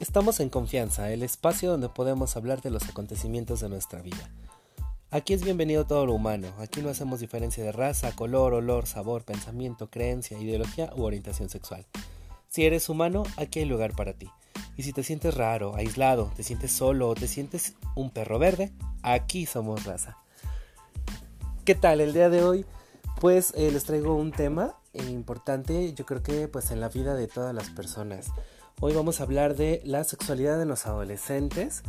Estamos en confianza, el espacio donde podemos hablar de los acontecimientos de nuestra vida. Aquí es bienvenido todo lo humano, aquí no hacemos diferencia de raza, color, olor, sabor, pensamiento, creencia, ideología u orientación sexual. Si eres humano, aquí hay lugar para ti. Y si te sientes raro, aislado, te sientes solo o te sientes un perro verde, aquí somos raza. ¿Qué tal el día de hoy? Pues eh, les traigo un tema importante, yo creo que pues en la vida de todas las personas. Hoy vamos a hablar de la sexualidad de los adolescentes.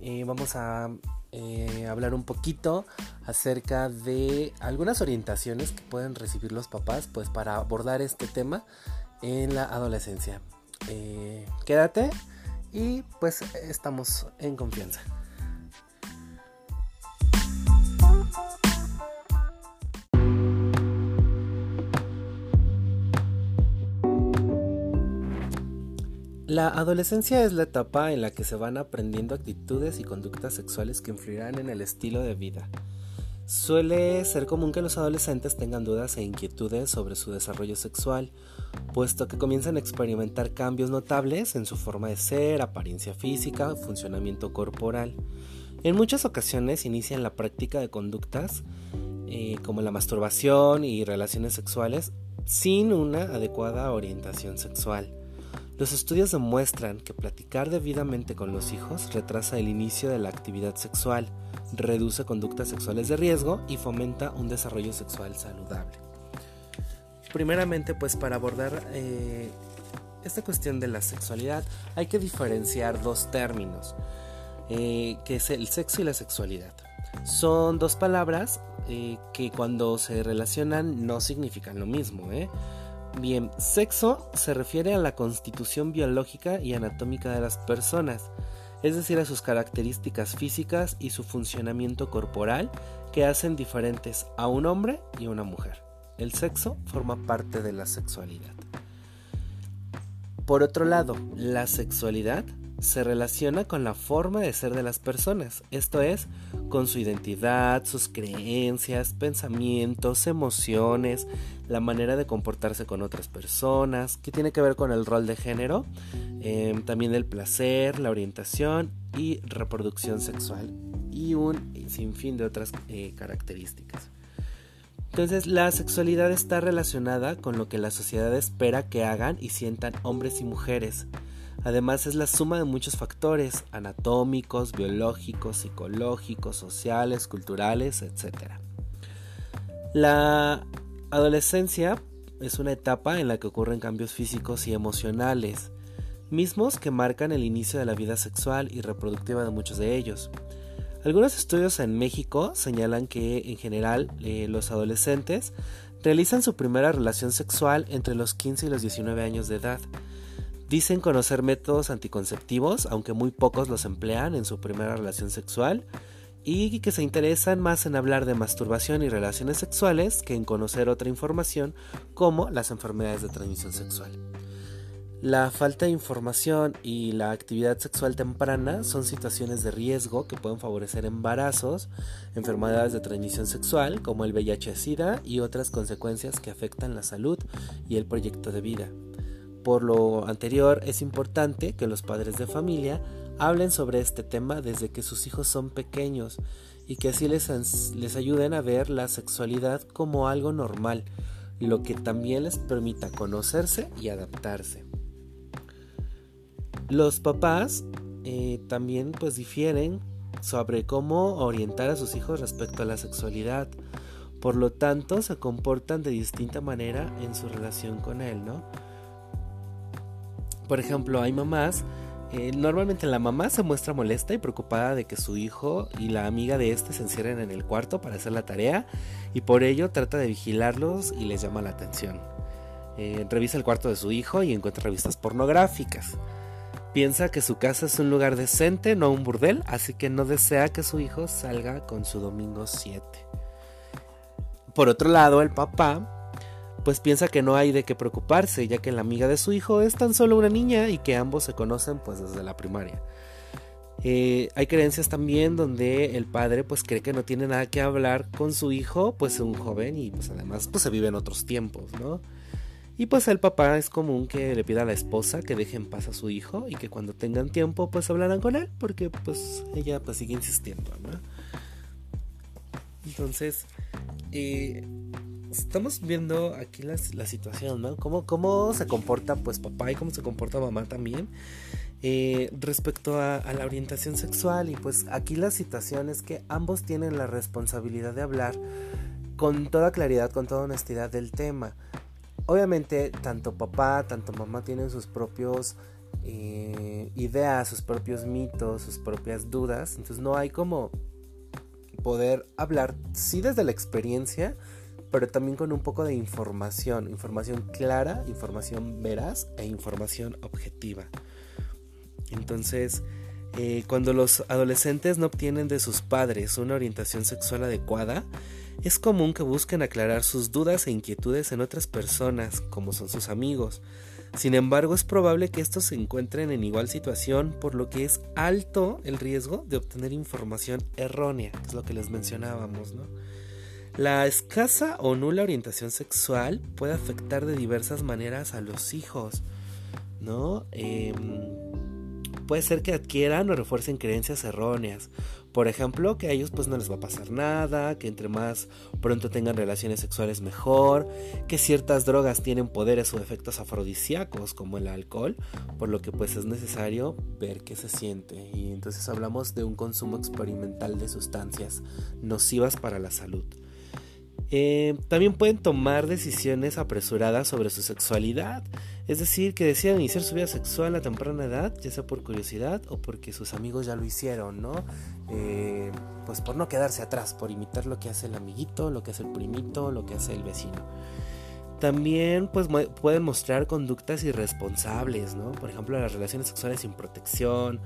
y vamos a eh, hablar un poquito acerca de algunas orientaciones que pueden recibir los papás pues para abordar este tema en la adolescencia. Eh, quédate y pues estamos en confianza. La adolescencia es la etapa en la que se van aprendiendo actitudes y conductas sexuales que influirán en el estilo de vida. Suele ser común que los adolescentes tengan dudas e inquietudes sobre su desarrollo sexual, puesto que comienzan a experimentar cambios notables en su forma de ser, apariencia física, funcionamiento corporal. En muchas ocasiones inician la práctica de conductas eh, como la masturbación y relaciones sexuales sin una adecuada orientación sexual. Los estudios demuestran que platicar debidamente con los hijos retrasa el inicio de la actividad sexual, reduce conductas sexuales de riesgo y fomenta un desarrollo sexual saludable. Primeramente, pues para abordar eh, esta cuestión de la sexualidad hay que diferenciar dos términos, eh, que es el sexo y la sexualidad. Son dos palabras eh, que cuando se relacionan no significan lo mismo. ¿eh? Bien, sexo se refiere a la constitución biológica y anatómica de las personas, es decir, a sus características físicas y su funcionamiento corporal que hacen diferentes a un hombre y una mujer. El sexo forma parte de la sexualidad. Por otro lado, la sexualidad se relaciona con la forma de ser de las personas, esto es, con su identidad, sus creencias, pensamientos, emociones, la manera de comportarse con otras personas, que tiene que ver con el rol de género, em, también el placer, la orientación y reproducción sexual y un sinfín de otras eh, características. Entonces la sexualidad está relacionada con lo que la sociedad espera que hagan y sientan hombres y mujeres, Además es la suma de muchos factores anatómicos, biológicos, psicológicos, sociales, culturales, etc. La adolescencia es una etapa en la que ocurren cambios físicos y emocionales, mismos que marcan el inicio de la vida sexual y reproductiva de muchos de ellos. Algunos estudios en México señalan que en general eh, los adolescentes realizan su primera relación sexual entre los 15 y los 19 años de edad, Dicen conocer métodos anticonceptivos, aunque muy pocos los emplean en su primera relación sexual, y que se interesan más en hablar de masturbación y relaciones sexuales que en conocer otra información como las enfermedades de transmisión sexual. La falta de información y la actividad sexual temprana son situaciones de riesgo que pueden favorecer embarazos, enfermedades de transmisión sexual como el VIH-Sida y otras consecuencias que afectan la salud y el proyecto de vida. Por lo anterior, es importante que los padres de familia hablen sobre este tema desde que sus hijos son pequeños y que así les, les ayuden a ver la sexualidad como algo normal, lo que también les permita conocerse y adaptarse. Los papás eh, también pues difieren sobre cómo orientar a sus hijos respecto a la sexualidad. Por lo tanto, se comportan de distinta manera en su relación con él, ¿no? Por ejemplo, hay mamás, eh, normalmente la mamá se muestra molesta y preocupada de que su hijo y la amiga de este se encierren en el cuarto para hacer la tarea y por ello trata de vigilarlos y les llama la atención. Eh, revisa el cuarto de su hijo y encuentra revistas pornográficas. Piensa que su casa es un lugar decente, no un burdel, así que no desea que su hijo salga con su domingo 7. Por otro lado, el papá pues piensa que no hay de qué preocuparse, ya que la amiga de su hijo es tan solo una niña y que ambos se conocen pues desde la primaria. Eh, hay creencias también donde el padre pues cree que no tiene nada que hablar con su hijo, pues es un joven y pues además pues se vive en otros tiempos, ¿no? Y pues el papá es común que le pida a la esposa que deje en paz a su hijo y que cuando tengan tiempo pues hablarán con él porque pues ella pues sigue insistiendo, ¿no? Entonces, eh, estamos viendo aquí la, la situación, ¿no? Cómo, cómo se comporta pues papá y cómo se comporta mamá también eh, respecto a, la orientación sexual y pues aquí la situación es que ambos tienen la responsabilidad de hablar con toda claridad, con toda honestidad del tema. Obviamente tanto papá, tanto mamá tienen sus propios eh, ideas, sus propios mitos, sus propias dudas, entonces no hay como poder hablar, sí desde la experiencia, pero también con un poco de información, información clara, información veraz e información objetiva. Entonces, eh, cuando los adolescentes no obtienen de sus padres una orientación sexual adecuada, es común que busquen aclarar sus dudas e inquietudes en otras personas, como son sus amigos. Sin embargo, es probable que estos se encuentren en igual situación, por lo que es alto el riesgo de obtener información errónea, que es lo que les mencionábamos, ¿no? La escasa o nula orientación sexual puede afectar de diversas maneras a los hijos, ¿no? Eh, puede ser que adquieran o refuercen creencias erróneas. Por ejemplo, que a ellos pues no les va a pasar nada, que entre más pronto tengan relaciones sexuales mejor, que ciertas drogas tienen poderes o efectos afrodisíacos como el alcohol, por lo que pues es necesario ver qué se siente. Y entonces hablamos de un consumo experimental de sustancias nocivas para la salud. Eh, también pueden tomar decisiones apresuradas sobre su sexualidad, es decir, que decidan iniciar su vida sexual a temprana edad, ya sea por curiosidad o porque sus amigos ya lo hicieron, ¿no? Eh, pues por no quedarse atrás, por imitar lo que hace el amiguito, lo que hace el primito, lo que hace el vecino. También pues pueden mostrar conductas irresponsables, ¿no? Por ejemplo, las relaciones sexuales sin protección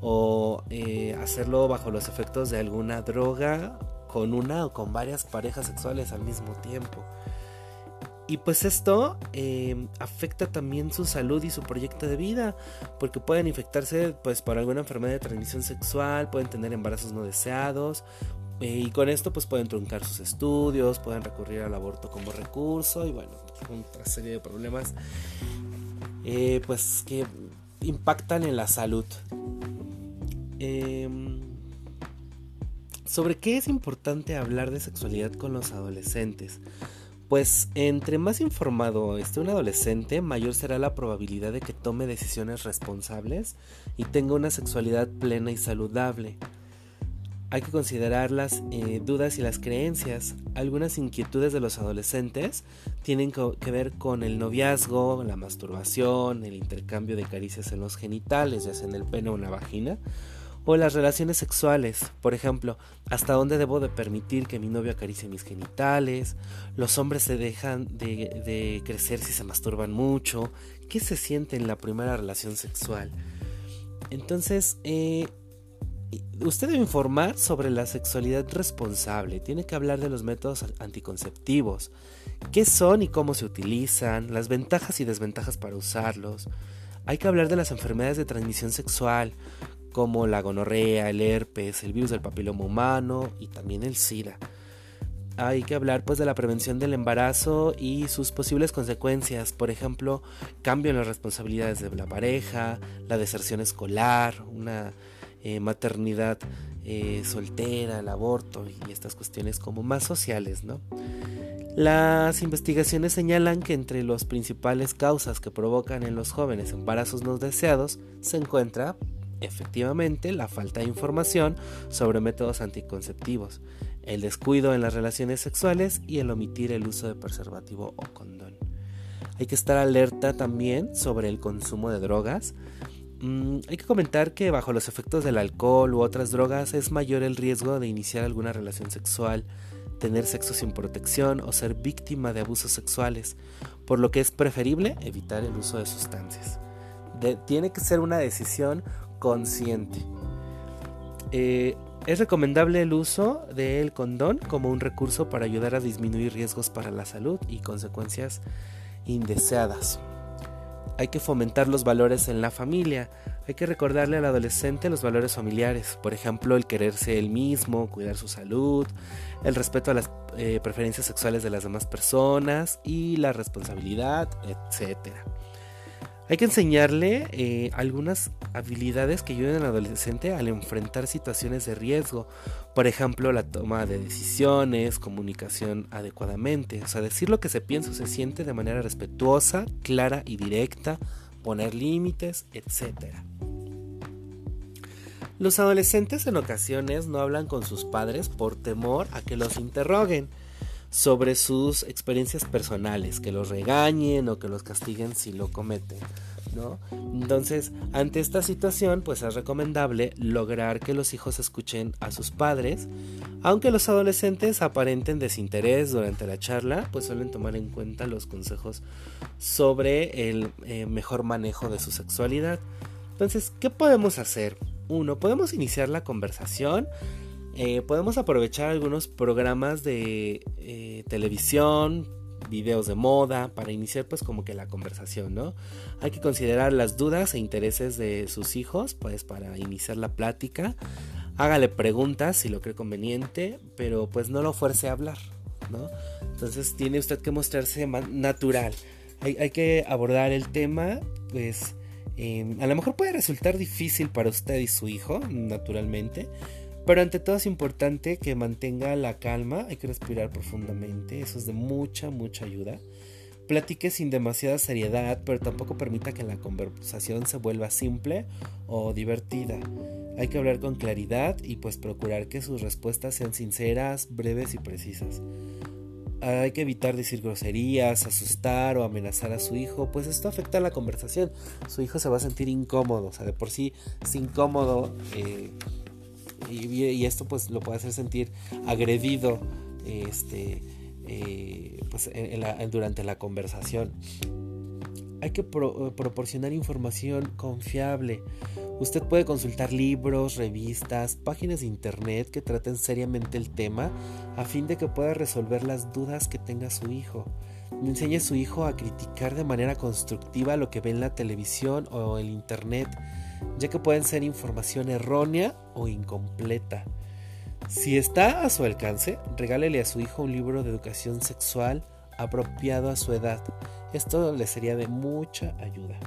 o eh, hacerlo bajo los efectos de alguna droga con una o con varias parejas sexuales al mismo tiempo. Y pues esto eh, afecta también su salud y su proyecto de vida, porque pueden infectarse pues por alguna enfermedad de transmisión sexual, pueden tener embarazos no deseados, eh, y con esto pues pueden truncar sus estudios, pueden recurrir al aborto como recurso, y bueno, otra serie de problemas eh, pues que impactan en la salud. Em, ¿Sobre qué es importante hablar de sexualidad con los adolescentes? Pues entre más informado esté un adolescente, mayor será la probabilidad de que tome decisiones responsables y tenga una sexualidad plena y saludable. Hay que considerar las eh, dudas y las creencias. Algunas inquietudes de los adolescentes tienen que ver con el noviazgo, la masturbación, el intercambio de caricias en los genitales, ya sea en el pene o en la vagina, o las relaciones sexuales, por ejemplo, hasta dónde debo de permitir que mi novio acaricie mis genitales, los hombres se dejan de, crecer si se masturban mucho, qué se siente en la primera relación sexual. Entonces, eh, usted debe informar sobre la sexualidad responsable, tiene que hablar de los métodos anticonceptivos, qué son y cómo se utilizan, las ventajas y desventajas para usarlos. Hay que hablar de las enfermedades de transmisión sexual, como la gonorrea, el herpes, el virus del papiloma humano y también el SIDA. Hay que hablar pues de la prevención del embarazo y sus posibles consecuencias, por ejemplo, cambio en las responsabilidades de la pareja, la deserción escolar, una eh, maternidad eh, soltera, el aborto y estas cuestiones como más sociales, ¿no? Las investigaciones señalan que entre las principales causas que provocan en los jóvenes embarazos no deseados se encuentra efectivamente la falta de información sobre métodos anticonceptivos, el descuido en las relaciones sexuales y el omitir el uso de preservativo o condón. Hay que estar alerta también sobre el consumo de drogas. Mm, hay que comentar que bajo los efectos del alcohol u otras drogas es mayor el riesgo de iniciar alguna relación sexual, tener sexo sin protección o ser víctima de abusos sexuales, por lo que es preferible evitar el uso de sustancias. tiene que ser una decisión consciente. Eh, es recomendable el uso del condón como un recurso para ayudar a disminuir riesgos para la salud y consecuencias indeseadas. Hay que fomentar los valores en la familia. Hay que recordarle al adolescente los valores familiares, por ejemplo, el quererse él mismo, cuidar su salud, el respeto a las eh, preferencias sexuales de las demás personas y la responsabilidad, etc. Hay que enseñarle eh, algunas habilidades que ayuden al adolescente al enfrentar situaciones de riesgo. Por ejemplo, la toma de decisiones, comunicación adecuadamente. O sea, decir lo que se piensa o se siente de manera respetuosa, clara y directa, poner límites, etc. Los adolescentes en ocasiones no hablan con sus padres por temor a que los interroguen sobre sus experiencias personales, que los regañen o que los castiguen si lo cometen. ¿no? Entonces, ante esta situación, pues es recomendable lograr que los hijos escuchen a sus padres, aunque los adolescentes aparenten desinterés durante la charla, pues suelen tomar en cuenta los consejos sobre el eh, mejor manejo de su sexualidad. Entonces, ¿qué podemos hacer? Uno, podemos iniciar la conversación eh, podemos aprovechar algunos programas de eh, televisión, videos de moda, para iniciar pues como que la conversación, ¿no? Hay que considerar las dudas e intereses de sus hijos, pues para iniciar la plática. Hágale preguntas si lo cree conveniente, pero pues no lo fuerce a hablar, ¿no? Entonces tiene usted que mostrarse natural. Hay, que abordar el tema, pues em, a lo mejor puede resultar difícil para usted y su hijo, naturalmente, pero ante todo es importante que mantenga la calma, hay que respirar profundamente, eso es de mucha, mucha ayuda. Platique sin demasiada seriedad, pero tampoco permita que la conversación se vuelva simple o divertida. Hay que hablar con claridad y pues procurar que sus respuestas sean sinceras, breves y precisas. Hay que evitar decir groserías, asustar o amenazar a su hijo, pues esto afecta la conversación. Su hijo se va a sentir incómodo, o sea, de por sí es incómodo. Eh, y, esto pues lo puede hacer sentir agredido este, eh, pues, durante la conversación. Hay que proporcionar información confiable. Usted puede consultar libros, revistas, páginas de internet que traten seriamente el tema a fin de que pueda resolver las dudas que tenga su hijo. Enseñe a su hijo a criticar de manera constructiva lo que ve en la televisión o el internet ya que pueden ser información errónea o incompleta. Si está a su alcance, regálele a su hijo un libro de educación sexual apropiado a su edad. Esto le sería de mucha ayuda.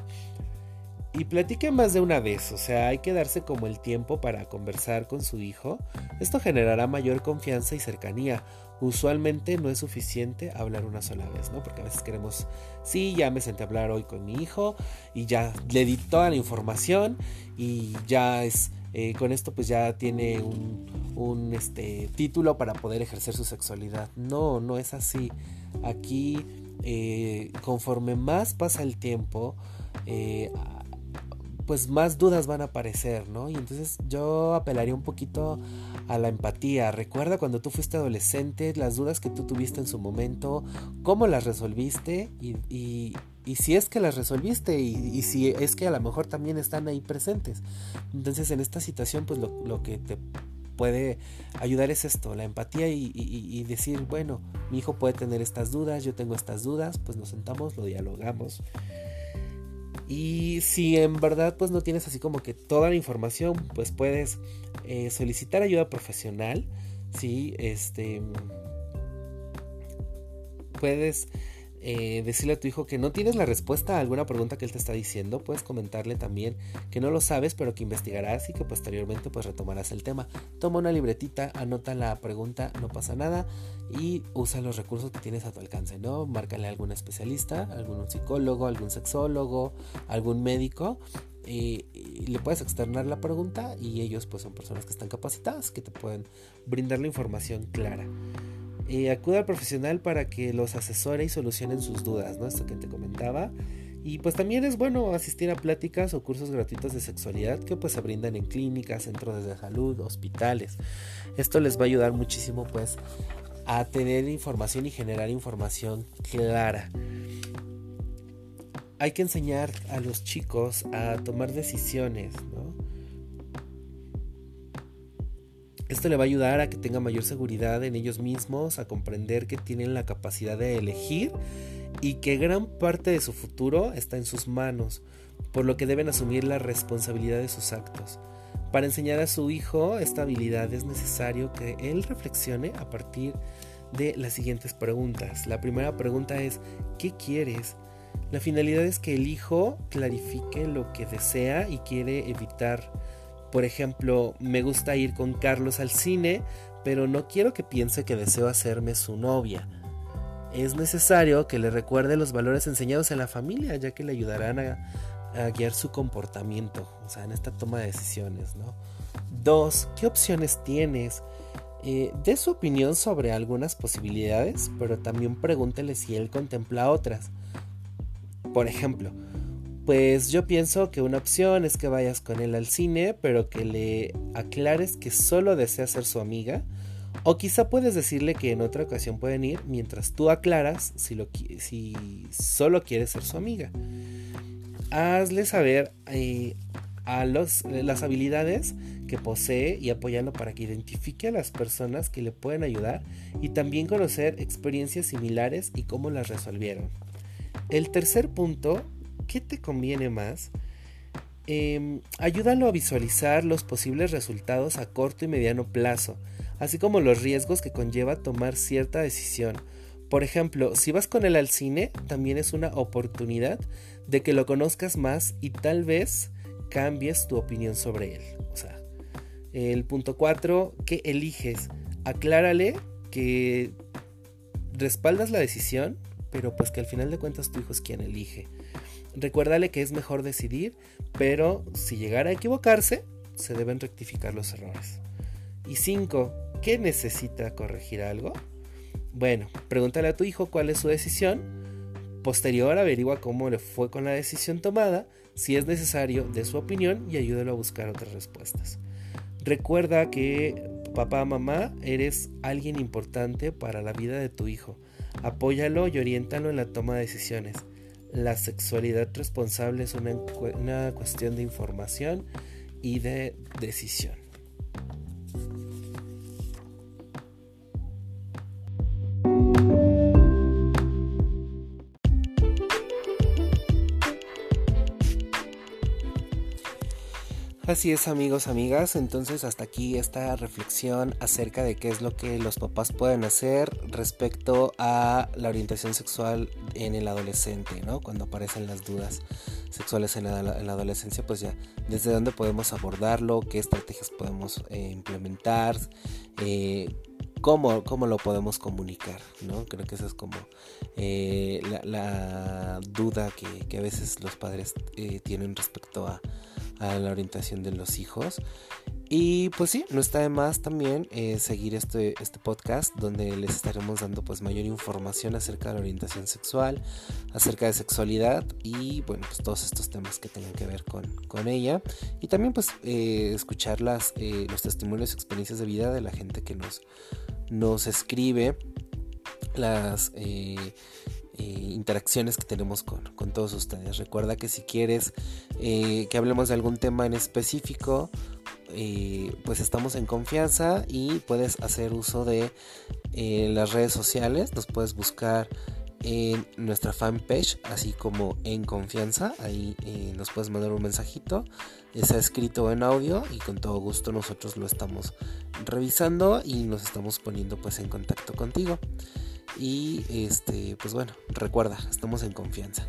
Y platique más de una vez, o sea, hay que darse como el tiempo para conversar con su hijo. Esto generará mayor confianza y cercanía, usualmente no es suficiente hablar una sola vez, ¿no? Porque a veces queremos, sí, ya me senté a hablar hoy con mi hijo y ya le di toda la información y ya es, eh, con esto pues ya tiene un, este, título para poder ejercer su sexualidad. No, no es así. Aquí, eh, conforme más pasa el tiempo, eh, pues más dudas van a aparecer, ¿no? Y entonces yo apelaría un poquito a la empatía. Recuerda cuando tú fuiste adolescente, las dudas que tú tuviste en su momento, cómo las resolviste y, y, si es que las resolviste y, si es que a lo mejor también están ahí presentes. Entonces en esta situación pues lo, lo que te puede ayudar es esto, la empatía y, y, decir, bueno, mi hijo puede tener estas dudas, yo tengo estas dudas, pues nos sentamos, lo dialogamos. Y si en verdad pues no tienes así como que toda la información, pues puedes eh, solicitar ayuda profesional. Sí, este puedes eh, decirle a tu hijo que no tienes la respuesta a alguna pregunta que él te está diciendo, puedes comentarle también que no lo sabes, pero que investigarás y que posteriormente pues retomarás el tema. Toma una libretita, anota la pregunta, no pasa nada y usa los recursos que tienes a tu alcance, ¿no? Márcale a algún especialista, algún psicólogo, algún sexólogo, algún médico y, le puedes externar la pregunta y ellos pues son personas que están capacitadas que te pueden brindar la información clara. Eh, al profesional para que los asesore y solucionen sus dudas, ¿no? Esto que te comentaba. Y pues también es bueno asistir a pláticas o cursos gratuitos de sexualidad que pues se brindan en clínicas, centros de salud, hospitales. Esto les va a ayudar muchísimo pues a tener información y generar información clara. Hay que enseñar a los chicos a tomar decisiones, ¿no? Esto le va a ayudar a que tengan mayor seguridad en ellos mismos, a comprender que tienen la capacidad de elegir y que gran parte de su futuro está en sus manos, por lo que deben asumir la responsabilidad de sus actos. Para enseñar a su hijo esta habilidad es necesario que él reflexione a partir de las siguientes preguntas. La primera pregunta es, ¿qué quieres? La finalidad es que el hijo clarifique lo que desea y quiere evitar. Por ejemplo, me gusta ir con Carlos al cine, pero no quiero que piense que deseo hacerme su novia. Es necesario que le recuerde los valores enseñados en la familia, ya que le ayudarán a, guiar su comportamiento, o sea, en esta toma de decisiones, ¿no? Dos, ¿qué opciones tienes? Eh, dé su opinión sobre algunas posibilidades, pero también pregúntele si él contempla otras. Por ejemplo, pues yo pienso que una opción es que vayas con él al cine, pero que le aclares que solo desea ser su amiga. O quizá puedes decirle que en otra ocasión pueden ir mientras tú aclaras si, lo, si solo quieres ser su amiga. Hazle saber eh, a los, las habilidades que posee y apóyalo para que identifique a las personas que le pueden ayudar y también conocer experiencias similares y cómo las resolvieron. El tercer punto, ¿qué te conviene más? Em, ayúdalo a visualizar los posibles resultados a corto y mediano plazo, así como los riesgos que conlleva tomar cierta decisión. Por ejemplo, si vas con él al cine, también es una oportunidad de que lo conozcas más y tal vez cambies tu opinión sobre él. O sea, el punto 4, ¿qué eliges? Aclárale que respaldas la decisión, pero pues que al final de cuentas tu hijo es quien elige. Recuérdale que es mejor decidir, pero si llegara a equivocarse, se deben rectificar los errores. Y 5. ¿Qué necesita corregir algo? Bueno, pregúntale a tu hijo cuál es su decisión. Posterior averigua cómo le fue con la decisión tomada, si es necesario, de su opinión y ayúdalo a buscar otras respuestas. Recuerda que papá, mamá, eres alguien importante para la vida de tu hijo. Apóyalo y oriéntalo en la toma de decisiones. La sexualidad responsable es una, una cuestión de información y de decisión. Así es amigos, amigas, entonces hasta aquí esta reflexión acerca de qué es lo que los papás pueden hacer respecto a la orientación sexual en el adolescente, ¿no? Cuando aparecen las dudas sexuales en la, adolescencia, pues ya desde dónde podemos abordarlo, qué estrategias podemos eh, implementar, eh, Cómo, cómo, lo podemos comunicar, ¿no? Creo que esa es como eh, la, duda que, que, a veces los padres tienen respecto a, a la orientación de los hijos. Y pues sí, no está de más también eh, seguir este, este podcast donde les estaremos dando pues mayor información acerca de la orientación sexual, acerca de sexualidad y bueno pues todos estos temas que tengan que ver con, con ella. Y también pues eh, escuchar las, eh, los testimonios y experiencias de vida de la gente que nos, nos escribe las eh, interacciones que tenemos con, todos ustedes. Recuerda que si quieres eh, que hablemos de algún tema en específico, eh, pues estamos en confianza y puedes hacer uso de las redes sociales. Nos puedes buscar en nuestra fanpage, así como en confianza. Ahí nos puedes mandar un mensajito. Está escrito en audio y con todo gusto nosotros lo estamos revisando y nos estamos poniendo pues en contacto contigo. Y este, pues bueno, recuerda, estamos en confianza.